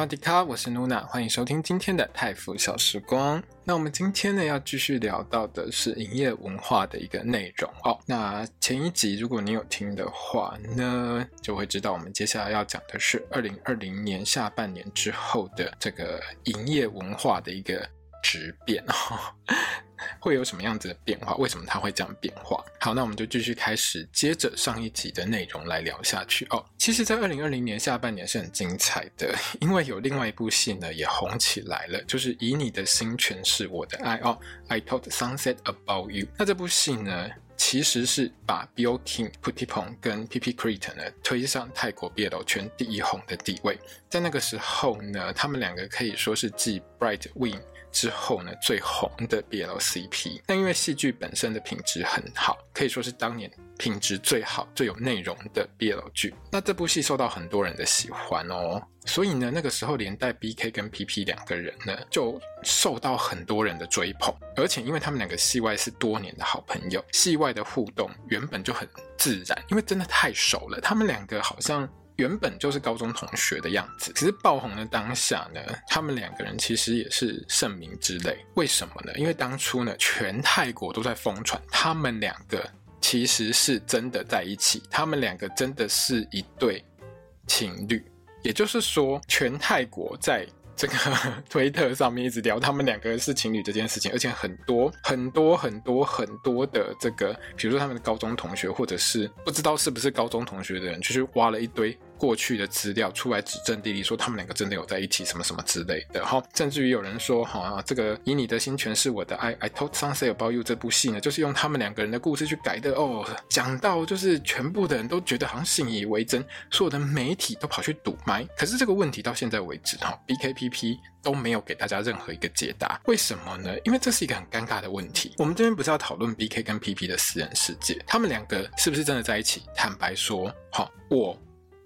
萨瓦迪卡，我是露娜欢迎收听今天的泰福小时光。那我们今天呢，要继续聊到的是营业文化的一个内容哦。那前一集如果你有听的话呢，就会知道我们接下来要讲的是二零二零年下半年之后的这个营业文化的一个质变哦。会有什么样子的变化？为什么它会这样变化？好，那我们就继续开始，接着上一集的内容来聊下去哦。其实，在二零二零年下半年是很精彩的，因为有另外一部戏呢也红起来了，就是以你的心诠释我的爱哦。I told sunset about you。那这部戏呢，其实是把 Bill King p u t t i p o n g 跟 PP Crit 呢推上泰国 BL 圈第一红的地位。在那个时候呢，他们两个可以说是继 Bright Wing。之后呢，最红的 BL CP，那因为戏剧本身的品质很好，可以说是当年品质最好、最有内容的 BL 剧。那这部戏受到很多人的喜欢哦，所以呢，那个时候连带 BK 跟 PP 两个人呢，就受到很多人的追捧。而且因为他们两个戏外是多年的好朋友，戏外的互动原本就很自然，因为真的太熟了。他们两个好像。原本就是高中同学的样子，只是爆红的当下呢，他们两个人其实也是盛名之类。为什么呢？因为当初呢，全泰国都在疯传他们两个其实是真的在一起，他们两个真的是一对情侣。也就是说，全泰国在。这个 推特上面一直聊他们两个是情侣这件事情，而且很多很多很多很多的这个，比如说他们的高中同学，或者是不知道是不是高中同学的人，就去挖了一堆过去的资料出来指证地利，说他们两个真的有在一起，什么什么之类的。哈，甚至于有人说，哈、啊，这个以你的心诠释我的爱，I told sunset about you 这部戏呢，就是用他们两个人的故事去改的哦。讲到就是全部的人都觉得好像信以为真，所有的媒体都跑去堵麦。可是这个问题到现在为止，哈，BKP。P 都没有给大家任何一个解答，为什么呢？因为这是一个很尴尬的问题。我们这边不是要讨论 BK 跟 PP 的私人世界，他们两个是不是真的在一起？坦白说，好，我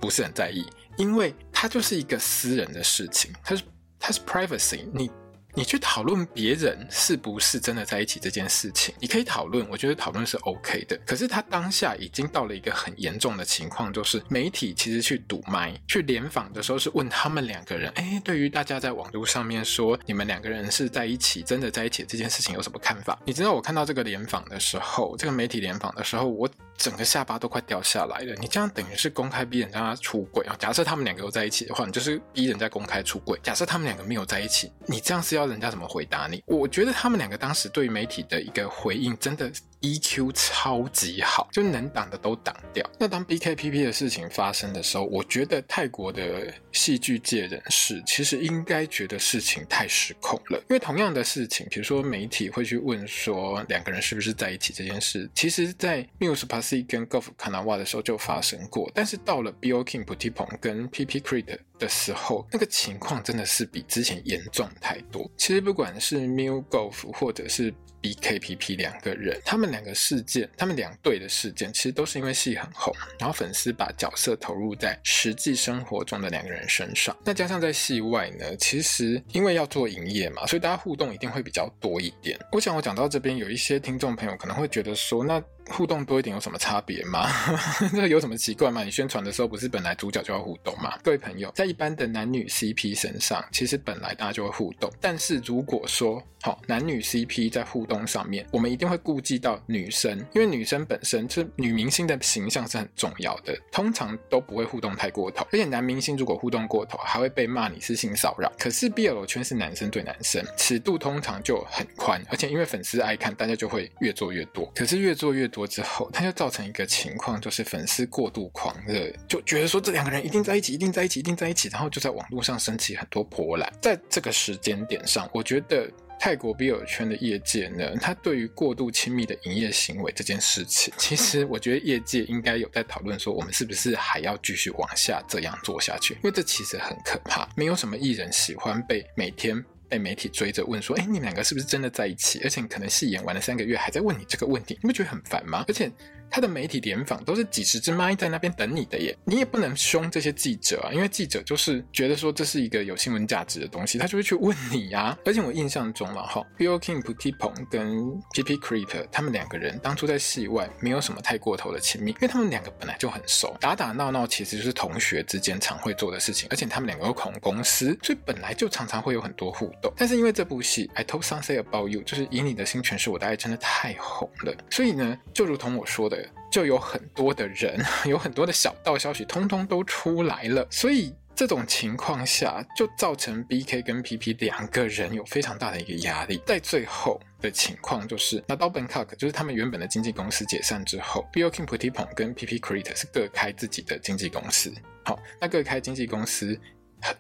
不是很在意，因为它就是一个私人的事情，它是它是 privacy，你。你去讨论别人是不是真的在一起这件事情，你可以讨论，我觉得讨论是 OK 的。可是他当下已经到了一个很严重的情况，就是媒体其实去堵麦、去联访的时候是问他们两个人，哎，对于大家在网络上面说你们两个人是在一起，真的在一起这件事情有什么看法？你知道我看到这个联访的时候，这个媒体联访的时候，我。整个下巴都快掉下来了，你这样等于是公开逼人家出轨啊！假设他们两个都在一起的话，你就是逼人家公开出轨。假设他们两个没有在一起，你这样是要人家怎么回答你？我觉得他们两个当时对媒体的一个回应，真的。EQ 超级好，就能挡的都挡掉。那当 BKPP 的事情发生的时候，我觉得泰国的戏剧界人士其实应该觉得事情太失控了。因为同样的事情，比如说媒体会去问说两个人是不是在一起这件事，其实在 Muse Pasi 跟 Golf Kanawa 的时候就发生过。但是到了 Billkin Phuthiphong 跟 PP Crit 的时候，那个情况真的是比之前严重太多。其实不管是 Muse Golf 或者是 BKPP 两个人，他们两个事件，他们两队的事件，其实都是因为戏很红，然后粉丝把角色投入在实际生活中的两个人身上。那加上在戏外呢，其实因为要做营业嘛，所以大家互动一定会比较多一点。我想我讲到这边，有一些听众朋友可能会觉得说，那。互动多一点有什么差别吗？这个有什么奇怪吗？你宣传的时候不是本来主角就要互动吗？各位朋友，在一般的男女 CP 身上，其实本来大家就会互动。但是如果说好男女 CP 在互动上面，我们一定会顾及到女生，因为女生本身就是女明星的形象是很重要的，通常都不会互动太过头。而且男明星如果互动过头，还会被骂你是性骚扰。可是 BL 圈是男生对男生，尺度通常就很宽，而且因为粉丝爱看，大家就会越做越多。可是越做越多多之后，它就造成一个情况，就是粉丝过度狂热，就觉得说这两个人一定在一起，一定在一起，一定在一起，然后就在网络上升起很多波澜。在这个时间点上，我觉得泰国 BL 圈的业界呢，它对于过度亲密的营业行为这件事情，其实我觉得业界应该有在讨论说，我们是不是还要继续往下这样做下去？因为这其实很可怕，没有什么艺人喜欢被每天。被媒体追着问说，哎，你们两个是不是真的在一起？而且可能戏演完了三个月，还在问你这个问题，你不觉得很烦吗？而且。他的媒体联访都是几十只麦在那边等你的耶，你也不能凶这些记者啊，因为记者就是觉得说这是一个有新闻价值的东西，他就会去问你、啊。而且我印象中了哈，Billkin Phitipong 跟 PP Krita 他们两个人当初在戏外没有什么太过头的亲密，因为他们两个本来就很熟，打打闹闹其实就是同学之间常会做的事情，而且他们两个又同公司，所以本来就常常会有很多互动。但是因为这部戏 I Told Sunset About You 就是以你的心诠释我的爱，真的太红了，所以呢，就如同我说的。就有很多的人，有很多的小道消息，通通都出来了。所以这种情况下，就造成 BK 跟 PP 两个人有非常大的一个压力。在最后的情况就是，那 Nadal Bancock 就是他们原本的经纪公司解散之后，Bjorkin Phitipong 跟 PP Krita 是各开自己的经纪公司。好，那各开经纪公司。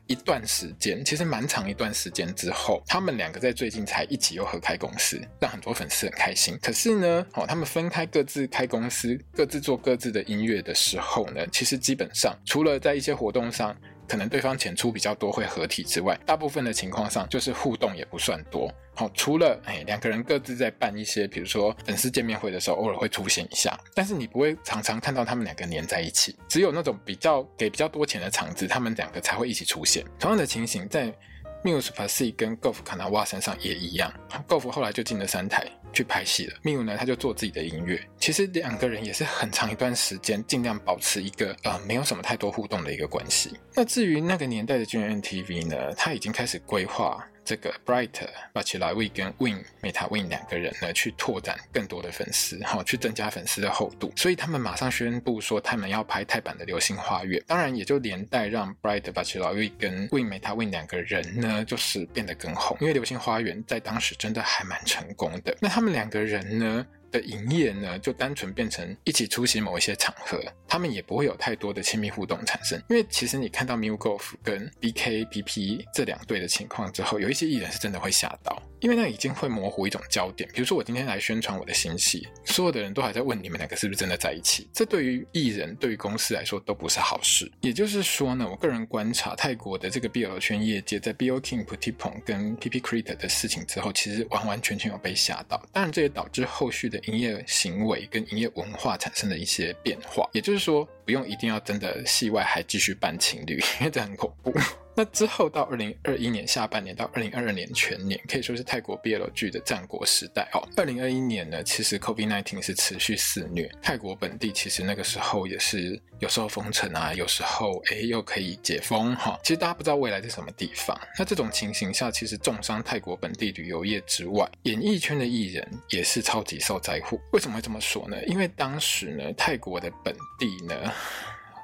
一段时间，其实蛮长一段时间之后，他们两个在最近才一起又合开公司，让很多粉丝很开心。可是呢，哦，他们分开各自开公司，各自做各自的音乐的时候呢，其实基本上除了在一些活动上。可能对方钱出比较多会合体之外，大部分的情况上就是互动也不算多。好，除了哎两个人各自在办一些，比如说粉丝见面会的时候，偶尔会出现一下，但是你不会常常看到他们两个黏在一起。只有那种比较给比较多钱的场子，他们两个才会一起出现。同样的情形在 Musepa C 跟 Golf Kanawa 身上也一样。Golf 后来就进了三台。去拍戏了，Miu 呢，他就做自己的音乐。其实两个人也是很长一段时间，尽量保持一个呃没有什么太多互动的一个关系。那至于那个年代的 GMMTV 呢，他已经开始规划这个 Bright Bachirawi 跟 Win Meta Win 两个人呢，去拓展更多的粉丝，好去增加粉丝的厚度。所以他们马上宣布说，他们要拍泰版的《流星花园》，当然也就连带让 Bright Bachirawi 跟 Win Meta Win 两个人呢，就是变得更红，因为《流星花园》在当时真的还蛮成功的。那他们两个人呢的营业呢，就单纯变成一起出席某一些场合，他们也不会有太多的亲密互动产生。因为其实你看到 Miu Golf 跟 BKPP 这两对的情况之后，有一些艺人是真的会吓到。因为那已经会模糊一种焦点，比如说我今天来宣传我的新戏，所有的人都还在问你们两个是不是真的在一起，这对于艺人、对于公司来说都不是好事。也就是说呢，我个人观察泰国的这个 BL 圈业界，在 Billkin Phitipong 跟 PP Krita 的事情之后，其实完完全全有被吓到。当然，这也导致后续的营业行为跟营业文化产生的一些变化。也就是说，不用一定要真的戏外还继续扮情侣，因为这很恐怖。那之后到二零二一年下半年到二零二二年全年，可以说是泰国 BL 剧的战国时代哦。二零二一年呢，其实 COVID-19 是持续肆虐，泰国本地其实那个时候也是有时候封城啊，有时候哎又可以解封哈、哦。其实大家不知道未来是什么地方。那这种情形下，其实重伤泰国本地旅游业之外，演艺圈的艺人也是超级受灾户。为什么会这么说呢？因为当时呢，泰国的本地呢。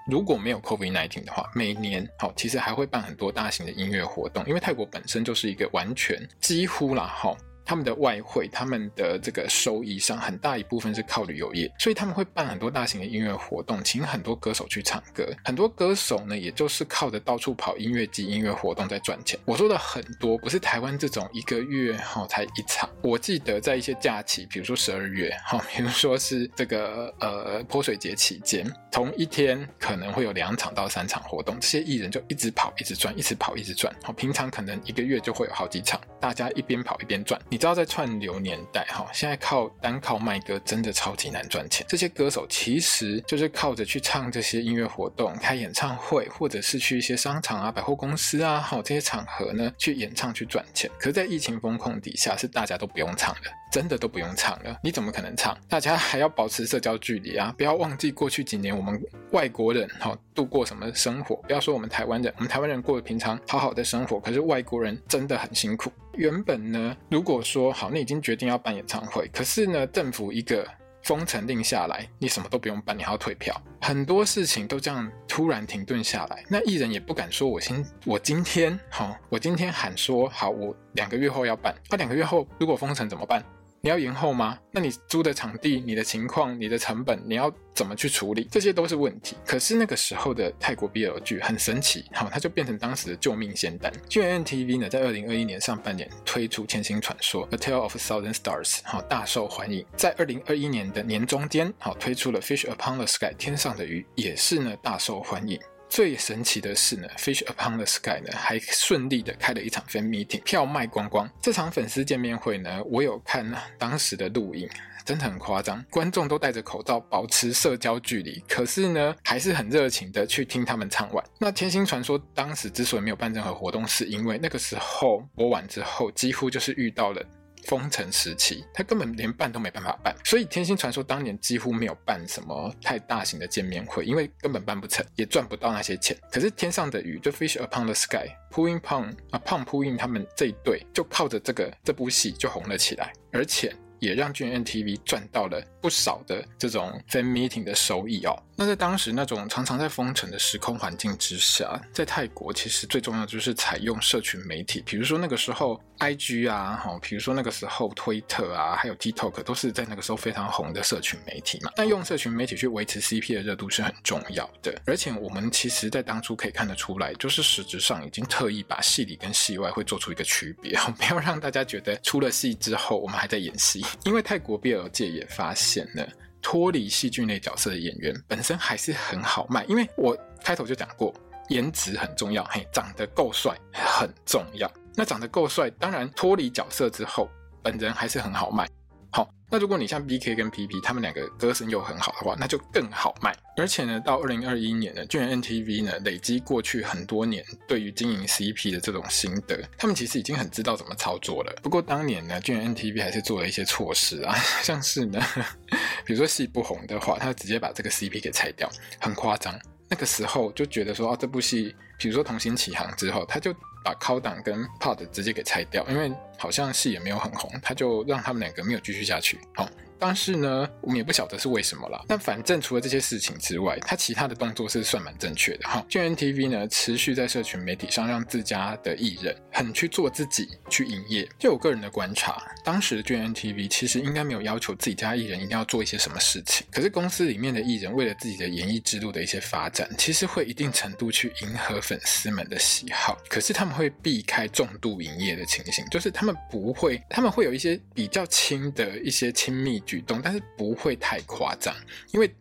如果没有 COVID-19 的话，每年好其实还会办很多大型的音乐活动，因为泰国本身就是一个完全几乎啦哈。他们的外汇，他们的这个收益上很大一部分是靠旅游业，所以他们会办很多大型的音乐活动，请很多歌手去唱歌。很多歌手呢，也就是靠着到处跑音乐季、音乐活动在赚钱。我说的很多，不是台湾这种一个月哈才一场。我记得在一些假期，比如说十二月哈，比如说是这个呃泼水节期间，同一天可能会有两场到三场活动，这些艺人就一直跑、一直赚、一直跑、一直赚。好，平常可能一个月就会有好几场，大家一边跑一边赚。你。你知道在串流年代哈，现在靠单靠卖歌真的超级难赚钱。这些歌手其实就是靠着去唱这些音乐活动、开演唱会，或者是去一些商场啊、百货公司啊，好这些场合呢去演唱去赚钱。可是，在疫情风控底下，是大家都不用唱的，真的都不用唱了。你怎么可能唱？大家还要保持社交距离啊！不要忘记过去几年我们外国人哈度过什么生活。不要说我们台湾人，我们台湾人过得平常好好的生活，可是外国人真的很辛苦。原本呢，如果说好，你已经决定要办演唱会，可是呢，政府一个封城令下来，你什么都不用办，你还要退票，很多事情都这样突然停顿下来。那艺人也不敢说我今我今天好，我今天喊说好，我两个月后要办，那、两个月后如果封城怎么办？你要延后吗？那你租的场地、你的情况、你的成本，你要怎么去处理？这些都是问题。可是那个时候的泰国 BL 剧很神奇，好，它就变成当时的救命仙丹。GMMTV 呢，在二零二一年上半年推出《千星传说》（A Tale of Thousand Stars），好，大受欢迎。在二零二一年的年中间，好，推出了《Fish Upon the Sky》（天上的鱼），也是呢大受欢迎。最神奇的是呢，Fish Upon the Sky 呢还顺利的开了一场 fan meeting，票卖光光。这场粉丝见面会呢，我有看当时的录影，真的很夸张，观众都戴着口罩，保持社交距离，可是呢，还是很热情的去听他们唱完。那天心传说当时之所以没有办任何活动，是因为那个时候播完之后，几乎就是遇到了。封城时期，他根本连办都没办法办，所以天星传说当年几乎没有办什么太大型的见面会，因为根本办不成，也赚不到那些钱。可是天上的鱼，就 Fish Upon the Sky，扑印胖啊胖扑印他们这一对，就靠着这个这部戏就红了起来，而且也让 GMMTV 赚到了不少的这种 fan meeting 的收益哦。那在当时那种常常在封城的时空环境之下，在泰国其实最重要就是采用社群媒体，比如说那个时候 IG 啊，哈，比如说那个时候推特啊，还有 TikTok 都是在那个时候非常红的社群媒体嘛。那用社群媒体去维持 CP 的热度是很重要的，而且我们其实在当初可以看得出来，就是实质上已经特意把戏里跟戏外会做出一个区别，不要让大家觉得出了戏之后我们还在演戏，因为泰国 BL 界也发现了。脱离戏剧类角色的演员本身还是很好卖，因为我开头就讲过，颜值很重要，嘿，长得够帅很重要。那长得够帅，当然脱离角色之后，本人还是很好卖。好那如果你像 BK 跟 PP 他们两个歌声又很好的话，那就更好卖。而且呢，到二零二一年呢，GMMTV 呢累积过去很多年对于经营 CP 的这种心得，他们其实已经很知道怎么操作了。不过当年呢，GMMTV 还是做了一些措施啊，像是呢，比如说戏不红的话，他就直接把这个 CP 给拆掉，很夸张。那个时候就觉得说，啊，这部戏，比如说同心起航之后，他就把 c o d 跟 pod 直接给拆掉，因为好像戏也没有很红，他就让他们两个没有继续下去。好。但是呢，我们也不晓得是为什么啦。但反正除了这些事情之外，他其他的动作是算蛮正确的哈。GMMTV 呢，持续在社群媒体上让自家的艺人很去做自己去营业。就我个人的观察，当时的 JT V 其实应该没有要求自己家艺人一定要做一些什么事情。可是公司里面的艺人为了自己的演艺之路的一些发展，其实会一定程度去迎合粉丝们的喜好。可是他们会避开重度营业的情形，就是他们不会，他们会有一些比较轻的一些亲密。举动，但是不会太夸张，因为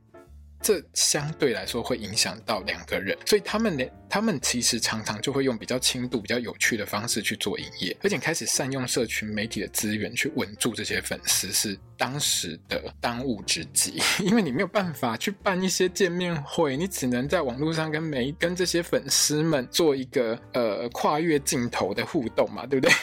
这相对来说会影响到两个人，所以他们连他们其实常常就会用比较轻度、比较有趣的方式去做营业，而且开始善用社群媒体的资源去稳住这些粉丝，是当时的当务之急。因为你没有办法去办一些见面会，你只能在网络上跟每跟这些粉丝们做一个呃跨越镜头的互动嘛，对不对？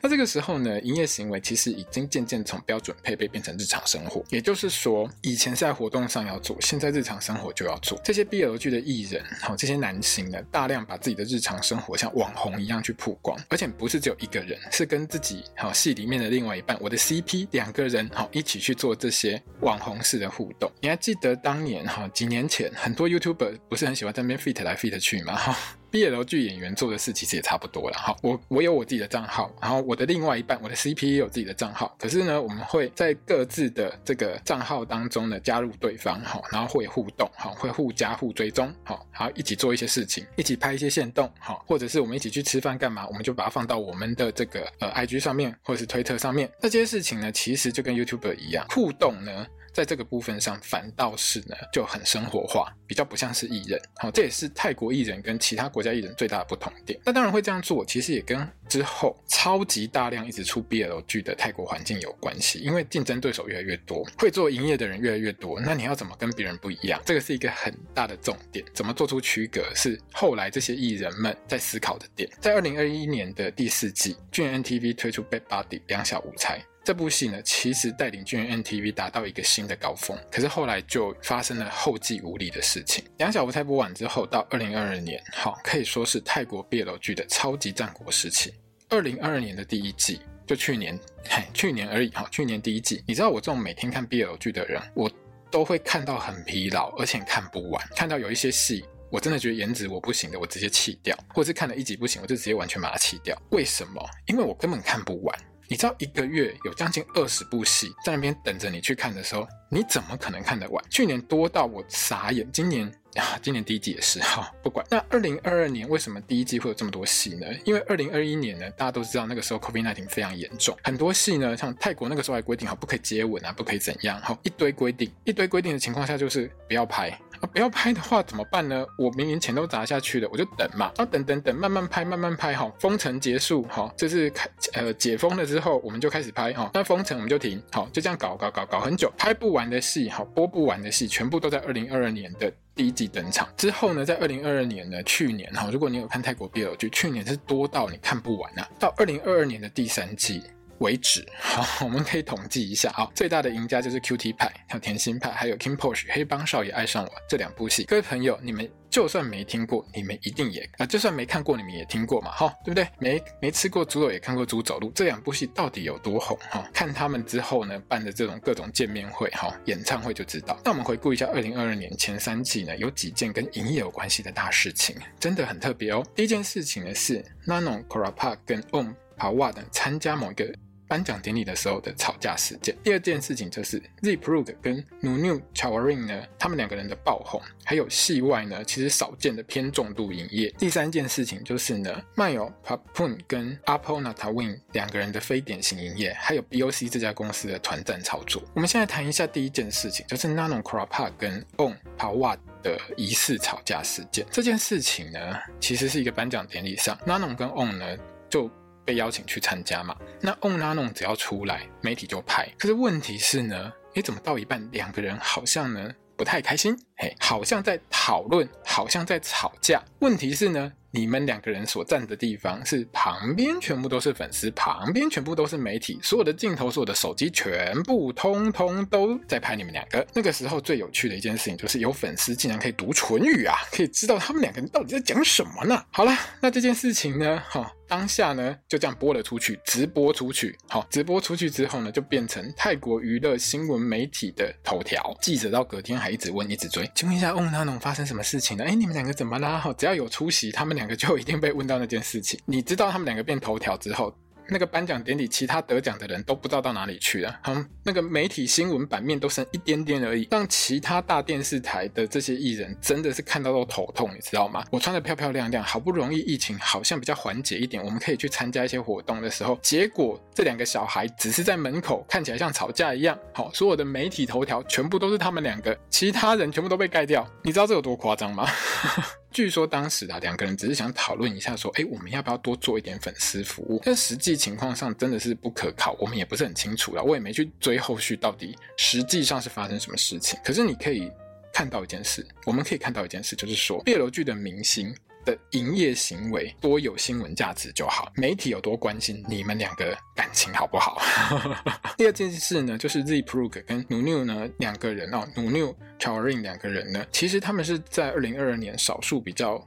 那这个时候呢，营业行为其实已经渐渐从标准配备变成日常生活。也就是说，以前在活动上要做，现在日常生活就要做。这些 BL 剧的艺人，好，这些男星呢，大量把自己的日常生活像网红一样去曝光，而且不是只有一个人，是跟自己好戏里面的另外一半，我的 CP 两个人好一起去做这些网红式的互动。你还记得当年哈几年前，很多 YouTuber 不是很喜欢在那边 fit 来 fit 去吗？哈。BL 剧演员做的事其实也差不多了哈，我我有我自己的账号，然后我的另外一半，我的 CP 也有自己的账号，可是呢，我们会在各自的这个账号当中呢加入对方哈，然后会互动哈，会互加互追踪哈，然后一起做一些事情，一起拍一些线动哈，或者是我们一起去吃饭干嘛，我们就把它放到我们的这个呃 IG 上面或者是推特上面，那这些事情呢，其实就跟 YouTuber 一样，互动呢。在这个部分上，反倒是呢就很生活化，比较不像是艺人。好，这也是泰国艺人跟其他国家艺人最大的不同点。那当然会这样做，其实也跟之后超级大量一直出 BL 剧的泰国环境有关系。因为竞争对手越来越多，会做营业的人越来越多，那你要怎么跟别人不一样？这个是一个很大的重点。怎么做出区隔，是后来这些艺人们在思考的点。在二零二一年的第四季，GMMTV 推出《Bad Body》两小无猜。这部戏呢，其实带领 GMMTV 达到一个新的高峰，可是后来就发生了后继无力的事情。两小无猜播完之后，到二零二二年，好，可以说是泰国 BL 剧的超级战国时期。二零二二年的第一季，就去年，嘿，去年而已，哈，去年第一季。你知道我这种每天看 BL 剧的人，我都会看到很疲劳，而且看不完。看到有一些戏，我真的觉得颜值我不行的，我直接弃掉；或是看了一集不行，我就直接完全把它弃掉。为什么？因为我根本看不完。你知道一个月有将近二十部戏在那边等着你去看的时候，你怎么可能看得完？去年多到我傻眼，今年啊，今年第一季也是哈，不管。那二零二二年为什么第一季会有这么多戏呢？因为二零二一年呢，大家都知道那个时候 COVID-19 非常严重，很多戏呢，像泰国那个时候还规定好不可以接吻啊，不可以怎样，哈，一堆规定，一堆规定的情况下就是不要拍啊，不要拍的话怎么办呢？我明明钱都砸下去了，我就等嘛，啊，等等等，慢慢拍，慢慢拍，哈，封城结束，哈，就是开呃解封了之后，我们就开始拍，哈，那封城我们就停，好，就这样搞搞搞搞很久，拍不完的戏，好，播不完的戏，全部都在二零二二年的第一季登场之后呢，在二零二二年呢，去年哈，如果你有看泰国 BL 剧，去年是多到你看不完啊，到二零二二年的第三季。为止，好，我们可以统计一下啊，最大的赢家就是 Q T 派还有甜心派，还有 KinnPorsche 黑帮少爷爱上我这两部戏。各位朋友，你们就算没听过，你们一定也啊，就算没看过，你们也听过嘛，哈，对不对？没没吃过猪肉也看过猪走路，这两部戏到底有多红哈？看他们之后呢办的这种各种见面会哈、演唱会就知道。那我们回顾一下二零二二年前三季呢，有几件跟营业有关系的大事情，真的很特别哦。第一件事情呢是 Nanon Korapart 跟 Om Pawar 等参加某一个。颁奖典礼的时候的吵架事件。第二件事情就是 Zeeprugh 跟 Nunu Chawarin 呢，他们两个人的爆红，还有戏外呢其实少见的偏重度营业。第三件事情就是呢，Mayo Phapun 跟 Apple Natawin 两个人的非典型营业，还有 BOC 这家公司的团战操作。我们现在谈一下第一件事情，就是 Nanon Korapart 跟 Om Pawar 的疑似吵架事件。这件事情呢，其实是一个颁奖典礼上，Nanon 跟 Om 呢就。被邀请去参加嘛？那 On Nano 只要出来，媒体就拍。可是问题是呢，诶，怎么到一半两个人好像呢不太开心？嘿，好像在讨论，好像在吵架。问题是呢，你们两个人所站的地方是旁边全部都是粉丝，旁边全部都是媒体，所有的镜头、所有的手机全部通通都在拍你们两个。那个时候最有趣的一件事情就是有粉丝竟然可以读唇语啊，可以知道他们两个人到底在讲什么呢？好了，那这件事情呢，哈。当下呢，就这样播了出去，直播出去。好，直播出去之后呢，就变成泰国娱乐新闻媒体的头条。记者到隔天还一直问，一直追，请问一下，翁纳农发生什么事情了？哎，你们两个怎么啦？好，只要有出席，他们两个就一定被问到那件事情。你知道他们两个变头条之后，那个颁奖典礼，其他得奖的人都不知道到哪里去了。嗯，那个媒体新闻版面都剩一点点而已，让其他大电视台的这些艺人真的是看到都头痛，你知道吗？我穿得漂漂亮亮，好不容易疫情好像比较缓解一点，我们可以去参加一些活动的时候，结果这两个小孩只是在门口看起来像吵架一样。好，所有的媒体头条全部都是他们两个，其他人全部都被盖掉。你知道这有多夸张吗？据说当时啊，两个人只是想讨论一下，说，哎，我们要不要多做一点粉丝服务？但实际情况上真的是不可靠，我们也不是很清楚了，我也没去追后续到底实际上是发生什么事情。可是你可以看到一件事，我们可以看到一件事，就是说，BL 剧的明星。的营业行为多有新闻价值就好，媒体有多关心你们两个感情好不好？第二件事呢，就是 Z p r o g 跟 Nunu 呢两个人哦，Nunu Chawaring 两个人呢，其实他们是在二零二二年少数比较。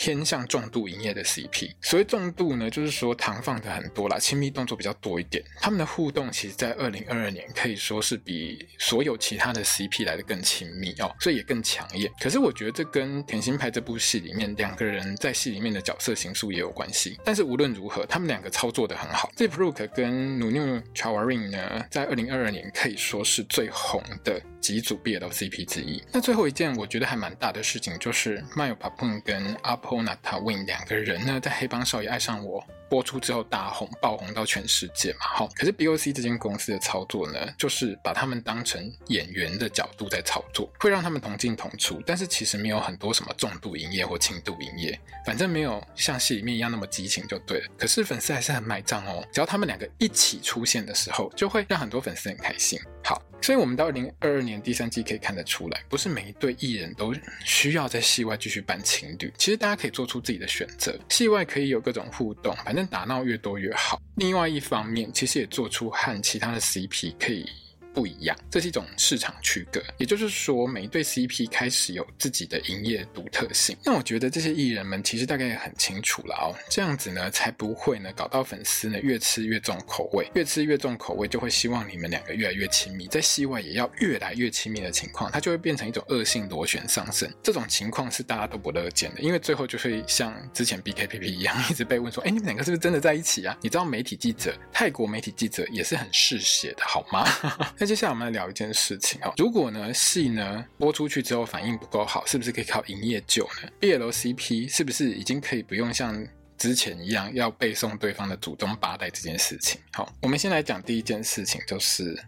偏向重度营业的 CP，所谓重度呢，就是说糖放的很多啦，亲密动作比较多一点。他们的互动其实，在二零二二年可以说是比所有其他的 CP 来的更亲密哦，所以也更抢眼。可是我觉得这跟《甜心派》这部戏里面两个人在戏里面的角色形塑也有关系。但是无论如何，他们两个操作的很好。Zeeprugh 跟 Nunu Chawarin 呢，在二零二二年可以说是最红的。几组 BL CP 之一。那最后一件我觉得还蛮大的事情，就是 Myo p a p u n 跟 Apol Nattawin 两个人呢，在《黑帮少爷爱上我》播出之后大红，爆红到全世界嘛。好，可是 BOC 这间公司的操作呢，就是把他们当成演员的角度在操作，会让他们同进同出，但是其实没有很多什么重度营业或轻度营业，反正没有像戏里面一样那么激情就对了。可是粉丝还是很买账哦，只要他们两个一起出现的时候，就会让很多粉丝很开心。好。所以，我们到二零二二年第三季可以看得出来，不是每一对艺人都需要在戏外继续扮情侣。其实，大家可以做出自己的选择，戏外可以有各种互动，反正打闹越多越好。另外一方面，其实也做出和其他的 CP 可以。不一样，这是一种市场区隔，也就是说，每一对 CP 开始有自己的营业独特性。那我觉得这些艺人们其实大概也很清楚了哦，这样子呢，才不会呢搞到粉丝呢越吃越重口味，越吃越重口味，就会希望你们两个越来越亲密，在戏外也要越来越亲密的情况，它就会变成一种恶性螺旋上升。这种情况是大家都不乐见的，因为最后就会像之前 BKPP 一样，一直被问说，哎，你们两个是不是真的在一起啊？你知道媒体记者，泰国媒体记者也是很嗜血的，好吗？那接下来我们来聊一件事情哦，如果呢戏呢播出去之后反应不够好，是不是可以靠营业救呢？BL CP 是不是已经可以不用像之前一样要背诵对方的祖宗八代这件事情？好，我们先来讲第一件事情，就是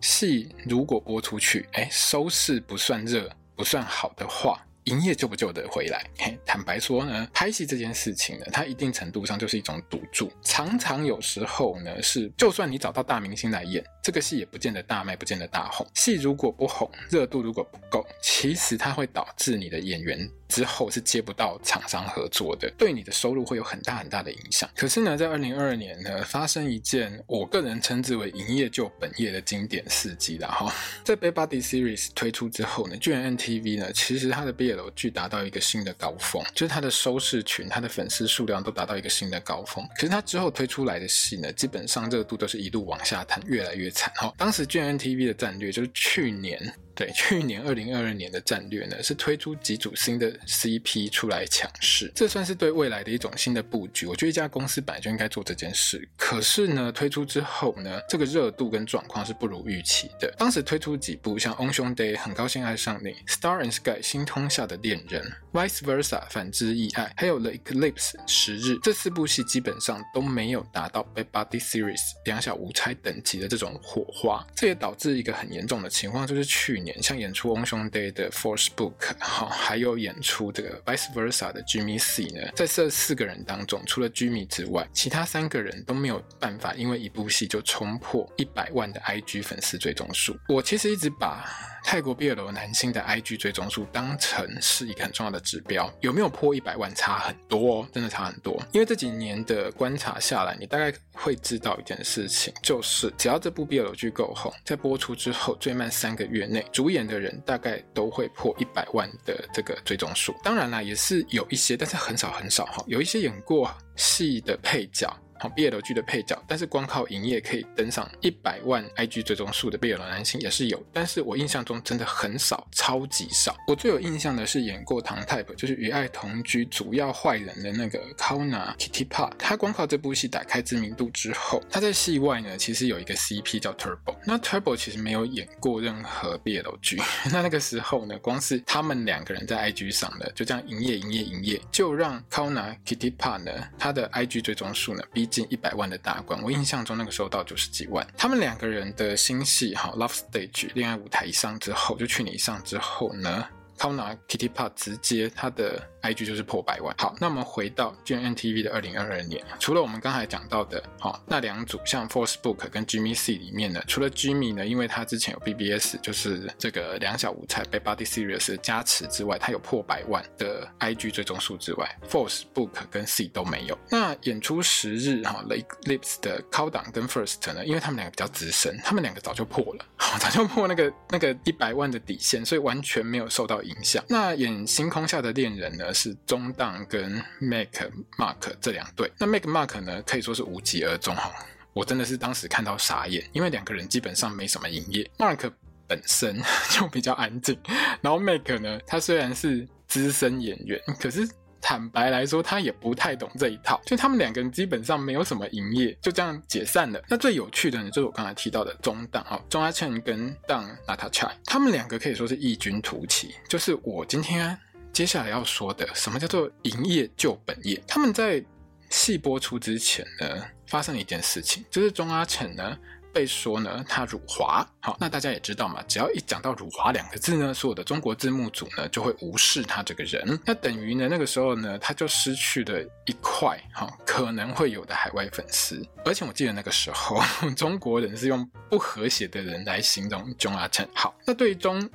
戏如果播出去，哎，收视不算热。不算好的话。营业救不救得回来？嘿，坦白说呢，拍戏这件事情呢，它一定程度上就是一种赌注。常常有时候呢，是就算你找到大明星来演，这个戏也不见得大卖，不见得大红。戏如果不红，热度如果不够，其实它会导致你的演员。之后是接不到厂商合作的，对你的收入会有很大很大的影响。可是呢，在二零二二年呢，发生一件我个人称之为营业救本业的经典事迹了哈。在《Bad Buddy Series》推出之后呢，巨人 NTV 呢，其实它的 BL 剧达到一个新的高峰，就是它的收视群、它的粉丝数量都达到一个新的高峰。可是它之后推出来的戏呢，基本上热度都是一路往下探，越来越惨哈。当时巨人 NTV 的战略就是去年。对，去年二零二二年的战略呢，是推出几组新的 CP 出来抢势，这算是对未来的一种新的布局。我觉得一家公司本来就应该做这件事。可是呢，推出之后呢，这个热度跟状况是不如预期的。当时推出几部像《On Sunday》很高兴爱上你，《Star and Sky》星空下的恋人，《Vice Versa》反之亦爱，还有《The Eclipse》十日，这四部戏基本上都没有达到《Bad b o d y Series》两小无猜等级的这种火花。这也导致一个很严重的情况，就是去年。像演出《On Sunday》的 Force Book，好，还有演出这个 Vice Versa 的 Jimmy C 呢，在这四个人当中，除了 Jimmy 之外，其他三个人都没有办法，因为一部戏就冲破一百万的 IG 粉丝最终数。我其实一直把泰国 BL 男星的 IG 追踪数当成是一个很重要的指标，有没有破一百万差很多哦，真的差很多。因为这几年的观察下来，你大概会知道一件事情，就是只要这部 BL 剧够红，在播出之后最慢三个月内，主演的人大概都会破一百万的这个追踪数。当然啦，也是有一些，但是很少很少哈，有一些演过戏的配角。BL 剧的配角，但是光靠营业可以登上一百万 IG 追踪数的 BL 男星也是有，但是我印象中真的很少，超级少。我最有印象的是演过《唐 type》，就是《与爱同居》主要坏人的那个 Kona Kitty Pa 他光靠这部戏打开知名度之后，他在戏外呢其实有一个 CP 叫 Turbo，那 Turbo 其实没有演过任何 BL 剧，那那个时候呢，光是他们两个人在 IG 上的，就这样营业营业营业，就让 Kona Kitty Pa 呢他的 IG 追踪数呢逼近一百万的大关，我印象中那个时候到九十几万。他们两个人的新戏哈，《Love Stage》恋爱舞台一上之后，就去年一上之后呢。Kauna Kitty Park 直接他的 IG 就是破百万。好，那我们回到 GMMTV 的二零二二年，除了我们刚才讲到的，好、哦、那两组像 Force Book 跟 Jimmy C 里面呢，除了 Jimmy 呢，因为他之前有 BBS 就是这个两小无猜被 Buddy Series 加持之外，他有破百万的 IG 追踪数之外，Force Book 跟 C 都没有。那演出十日哈、哦、，Lips 的 c o w d o w n 跟 First 呢，因为他们两个比较资深，他们两个早就破了，哦、早就破那个那个一百万的底线，所以完全没有受到。影响。那演星空下的恋人呢，是中档跟 Make Mark 这两对。那 Make Mark 呢，可以说是无疾而终哈。我真的是当时看到傻眼，因为两个人基本上没什么营业。Mark 本身 就比较安静，然后 Make 呢，他虽然是资深演员，可是。坦白来说，他也不太懂这一套，就他们两个人基本上没有什么营业，就这样解散了。那最有趣的呢，就是我刚才提到的中档哈，钟阿倩跟当娜塔恰，他们两个可以说是异军突起。就是我今天接下来要说的，什么叫做营业救本业？他们在戏播出之前呢，发生了一件事情，就是钟阿成呢。被说呢，他辱华。好，那大家也知道嘛，只要一讲到辱华两个字呢，所有的中国字幕组呢就会无视他这个人。那等于呢，那个时候呢，他就失去了一块哈可能会有的海外粉丝。而且我记得那个时候，中国人是用不和谐的人来形容钟阿成。好，那对中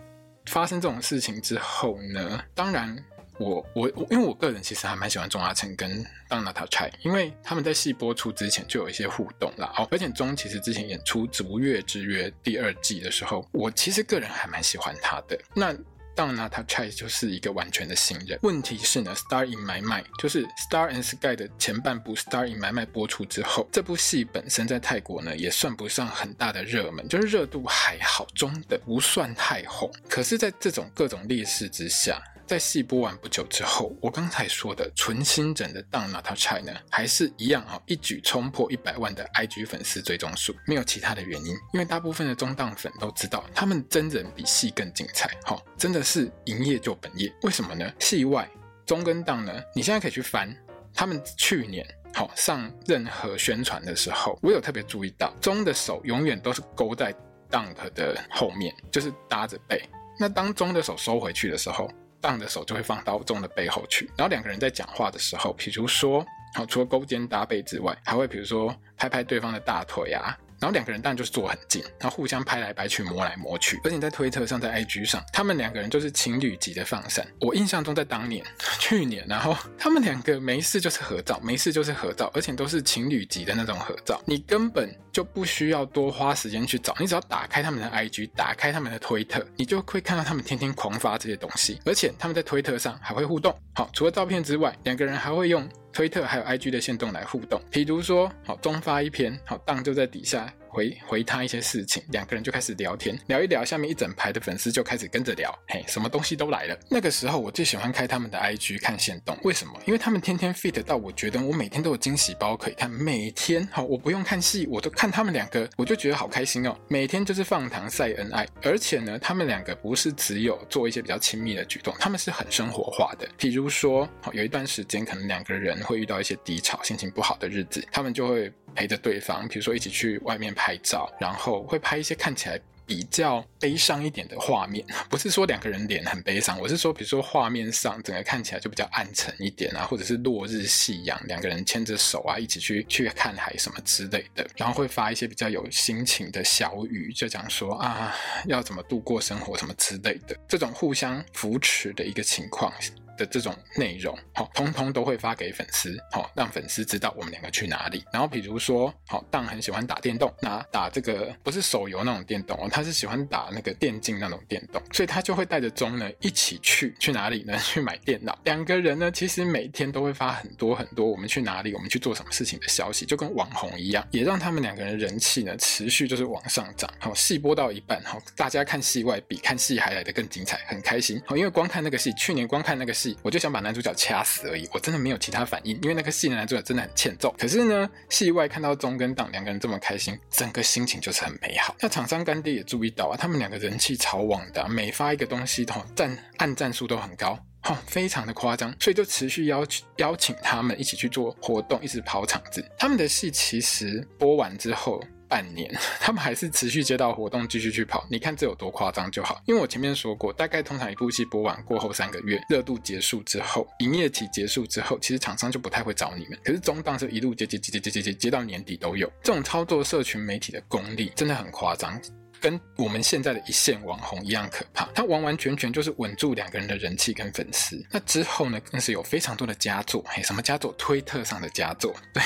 发生这种事情之后呢，当然。我我，因为我个人其实还蛮喜欢钟阿成跟当娜塔柴，因为他们在戏播出之前就有一些互动啦。哦，而且钟其实之前演出《逐月之约》第二季的时候，我其实个人还蛮喜欢他的。那当娜塔柴就是一个完全的新人。问题是呢，《Star in My Mind》就是《Star and Sky》的前半部《Star in My Mind》播出之后，这部戏本身在泰国呢也算不上很大的热门，就是热度还好，中等，不算太红。可是，在这种各种劣势之下。在戏播完不久之后，我刚才说的纯新整的当娜塔柴呢，还是一样啊，一举冲破一百万的 IG 粉丝追踪数，没有其他的原因，因为大部分的中档粉都知道，他们真人比戏更精彩，哈，真的是营业就本业。为什么呢？戏外中跟档呢，你现在可以去翻，他们去年好上任何宣传的时候，我有特别注意到，中的手永远都是勾在 Dunk 的后面，就是搭着背。那当中的手收回去的时候，当的手就会放到重的背后去。然后两个人在讲话的时候，比如说，好，除了勾肩搭背之外，还会比如说拍拍对方的大腿啊。然后两个人当然就是坐很近，然后互相拍来拍去，摸来摸去。而且在推特上，在 IG 上，他们两个人就是情侣级的放闪。我印象中，在当年、去年，然后他们两个没事就是合照，没事就是合照，而且都是情侣级的那种合照。你根本就不需要多花时间去找，你只要打开他们的 IG，打开他们的推特，你就会看到他们天天狂发这些东西。而且他们在推特上还会互动。好，除了照片之外，两个人还会用推特还有 IG 的线动来互动。比如说，好，中发一篇，好，当就在底下。回回他一些事情，两个人就开始聊天，聊一聊，下面一整排的粉丝就开始跟着聊，嘿，什么东西都来了。那个时候我最喜欢开他们的 IG 看限动，为什么？因为他们天天 fit 到，我觉得我每天都有惊喜包可以看，每天好，我不用看戏，我都看他们两个，我就觉得好开心哦。每天就是放糖晒恩爱，而且呢，他们两个不是只有做一些比较亲密的举动，他们是很生活化的。比如说，有一段时间可能两个人会遇到一些低潮、心情不好的日子，他们就会。陪着对方，比如说一起去外面拍照，然后会拍一些看起来比较悲伤一点的画面。不是说两个人脸很悲伤，我是说，比如说画面上整个看起来就比较暗沉一点啊，或者是落日夕阳，两个人牵着手啊，一起去去看海什么之类的。然后会发一些比较有心情的小语，就讲说啊，要怎么度过生活什么之类的，这种互相扶持的一个情况。的这种内容，好，通通都会发给粉丝，好，让粉丝知道我们两个去哪里。然后比如说，好，当很喜欢打电动，那打这个不是手游那种电动哦，他是喜欢打那个电竞那种电动，所以他就会带着中呢一起去去哪里呢？去买电脑。两个人呢，其实每天都会发很多很多我们去哪里，我们去做什么事情的消息，就跟网红一样，也让他们两个人人气呢持续就是往上涨。好，戏播到一半，好，大家看戏外比看戏还来得更精彩，很开心。好，因为光看那个戏，去年光看那个戏。我就想把男主角掐死而已，我真的没有其他反应，因为那个戏的男主角真的很欠揍。可是呢，戏外看到中跟档两个人这么开心，整个心情就是很美好。那厂商干爹也注意到啊，他们两个人气超旺的，每发一个东西，吼赞按赞数都很高，吼非常的夸张，所以就持续邀请邀请他们一起去做活动，一直跑场子。他们的戏其实播完之后。半年，他们还是持续接到活动，继续去跑。你看这有多夸张就好。因为我前面说过，大概通常一部戏播完过后三个月，热度结束之后，营业期结束之后，其实厂商就不太会找你们。可是中档是一路接接接接接接接接到年底都有。这种操作社群媒体的功力真的很夸张，跟我们现在的一线网红一样可怕。他完完全全就是稳住两个人的人气跟粉丝。那之后呢，更是有非常多的佳作。嘿，什么佳作？推特上的佳作。对，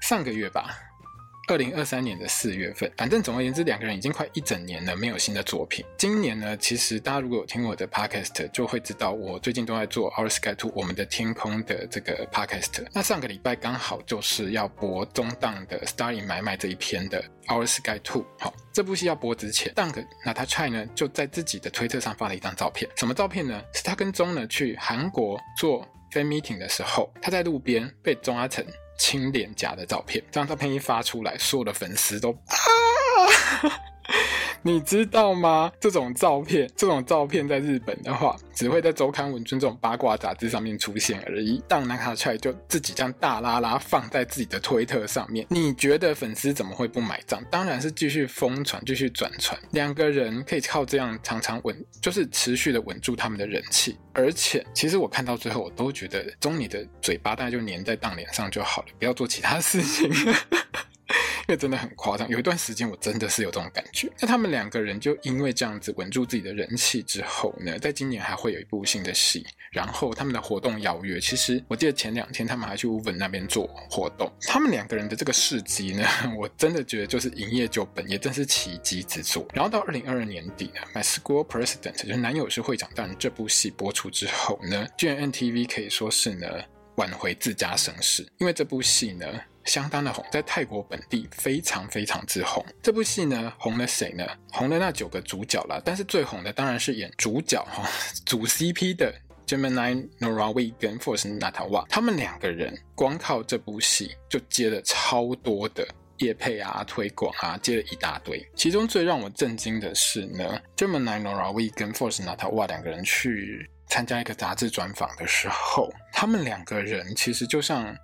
上个月吧。二零二三年的四月份，反正总而言之，两个人已经快一整年了，没有新的作品。今年呢，其实大家如果有听我的 podcast，就会知道我最近都在做《Our Sky Two》我们的天空的这个 podcast。那上个礼拜刚好就是要播中档的《Star in My Mind》这一篇的《Our Sky Two》。好，这部戏要播之前，Dunk Natasha 呢就在自己的推特上发了一张照片。什么照片呢？是他跟中呢去韩国做 fan meeting 的时候，他在路边被钟阿成。亲脸颊的照片，这张照片一发出来，所有的粉丝都啊！你知道吗？这种照片，这种照片在日本的话，只会在周刊文春这种八卦杂志上面出现而已。当南卡帅就自己这样大拉拉放在自己的推特上面，你觉得粉丝怎么会不买账？当然是继续疯传，继续转传。两个人可以靠这样常常稳，就是持续的稳住他们的人气。而且，其实我看到最后，我都觉得，中你的嘴巴大概就粘在当脸上就好了，不要做其他事情。因为真的很夸张，有一段时间我真的是有这种感觉。那他们两个人就因为这样子稳住自己的人气之后呢，在今年还会有一部新的戏。然后他们的活动邀约，其实我记得前两天他们还去乌本那边做活动。他们两个人的这个事迹呢，我真的觉得就是营业救本，也真是奇迹之作。然后到二零二二年底呢，《My School President》就是男友是会长大人这部戏播出之后呢，GMMTV 可以说是呢挽回自家声势，因为这部戏呢。相当的红，在泰国本地非常非常之红。这部戏呢，红了谁呢？红了那九个主角啦。但是最红的当然是演主角哈，主 CP 的 Gemini Norawi 跟 Force Natawa。他们两个人光靠这部戏就接了超多的业配啊、推广啊，接了一大堆。其中最让我震惊的是呢，Gemini Norawi 跟 Force Natawa 两个人去参加一个杂志专访的时候，他们两个人其实就像。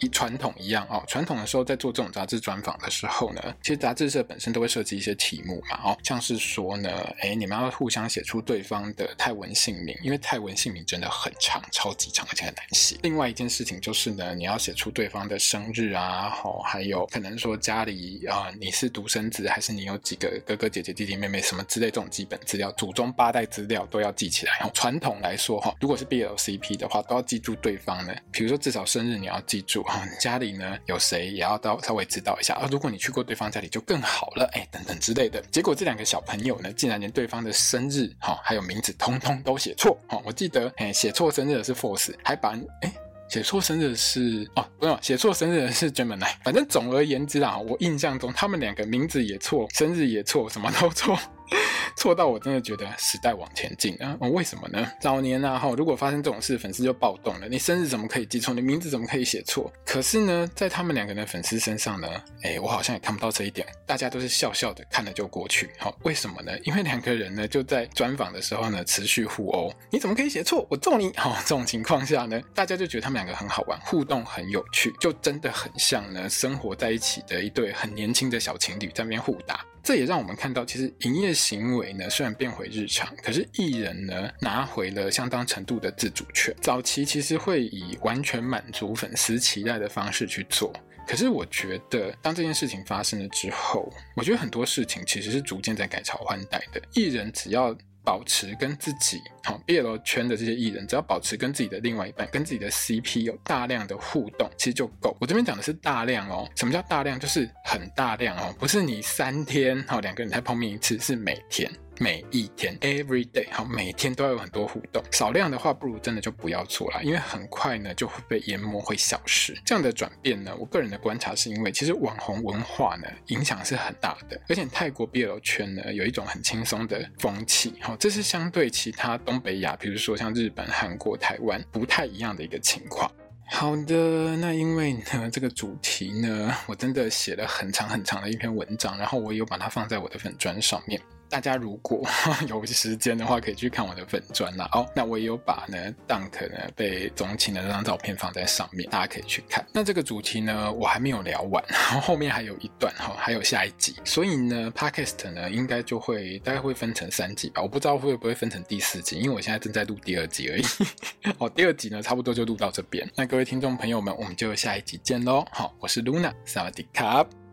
以传统一样哦，传统的时候在做这种杂志专访的时候呢，其实杂志社本身都会设计一些题目嘛，哦，像是说呢，哎，你们要互相写出对方的泰文姓名，因为泰文姓名真的很长，超级长，而且很难写。另外一件事情就是呢，你要写出对方的生日啊，哦，还有可能说家里啊，你是独生子还是你有几个哥哥姐姐弟弟妹妹什么之类这种基本资料，祖宗八代资料都要记起来。哦传统来说哈，如果是 BLCP 的话，都要记住对方呢，比如说至少生日你要记住哈，家里呢有谁也要到稍微知道一下啊。如果你去过对方家里就更好了，哎，等等之类的。结果这两个小朋友呢，竟然连对方的生日哈还有名字通通都写错哈。我记得哎，写错生日的是 Force，还把哎。写错生日的是哦，不用，写错生日的是 Gemini。反正总而言之啊，我印象中他们两个名字也错，生日也错，什么都错。错到我真的觉得时代往前进啊！哦，为什么呢？早年啊，哈，如果发生这种事，粉丝就暴动了。你生日怎么可以记错？你名字怎么可以写错？可是呢，在他们两个人的粉丝身上呢，哎，我好像也看不到这一点。大家都是笑笑的看了就过去。好，为什么呢？因为两个人呢就在专访的时候呢持续互殴。你怎么可以写错？我揍你！好，这种情况下呢，大家就觉得他们两个很好玩，互动很有趣，就真的很像呢生活在一起的一对很年轻的小情侣在那边互打。这也让我们看到，其实营业行为呢虽然变回日常，可是艺人呢拿回了相当程度的自主权。早期其实会以完全满足粉丝期待的方式去做，可是我觉得当这件事情发生了之后，我觉得很多事情其实是逐渐在改朝换代的。艺人只要保持跟自己好 BL 圈的这些艺人，只要保持跟自己的另外一半、跟自己的 CP 有大量的互动，其实就够。我这边讲的是大量哦，什么叫大量？就是很大量哦，不是你三天好两个人才碰面一次，是每天。每一天，every day，好，每天都要有很多互动。少量的话，不如真的就不要做了，因为很快呢就会被淹没，会消失。这样的转变呢，我个人的观察是因为，其实网红文化呢影响是很大的，而且泰国 BL 圈呢有一种很轻松的风气，好，这是相对其他东北亚，比如说像日本、韩国、台湾不太一样的一个情况。好的，那因为呢这个主题呢，我真的写了很长很长的一篇文章，然后我有把它放在我的粉砖上面。大家如果 有时间的话，可以去看我的粉专啦。哦，那我也有把呢 Dunk 呢被总请的那张照片放在上面，大家可以去看。那这个主题呢，我还没有聊完，然后后面还有一段哈，还有下一集。所以呢，Podcast 呢应该就会大概会分成三集吧，我不知道会不会分成第四集，因为我现在正在录第二集而已。哦，第二集呢差不多就录到这边。那各位听众朋友们，我们就下一集见喽。好，我是 Luna，萨瓦迪卡。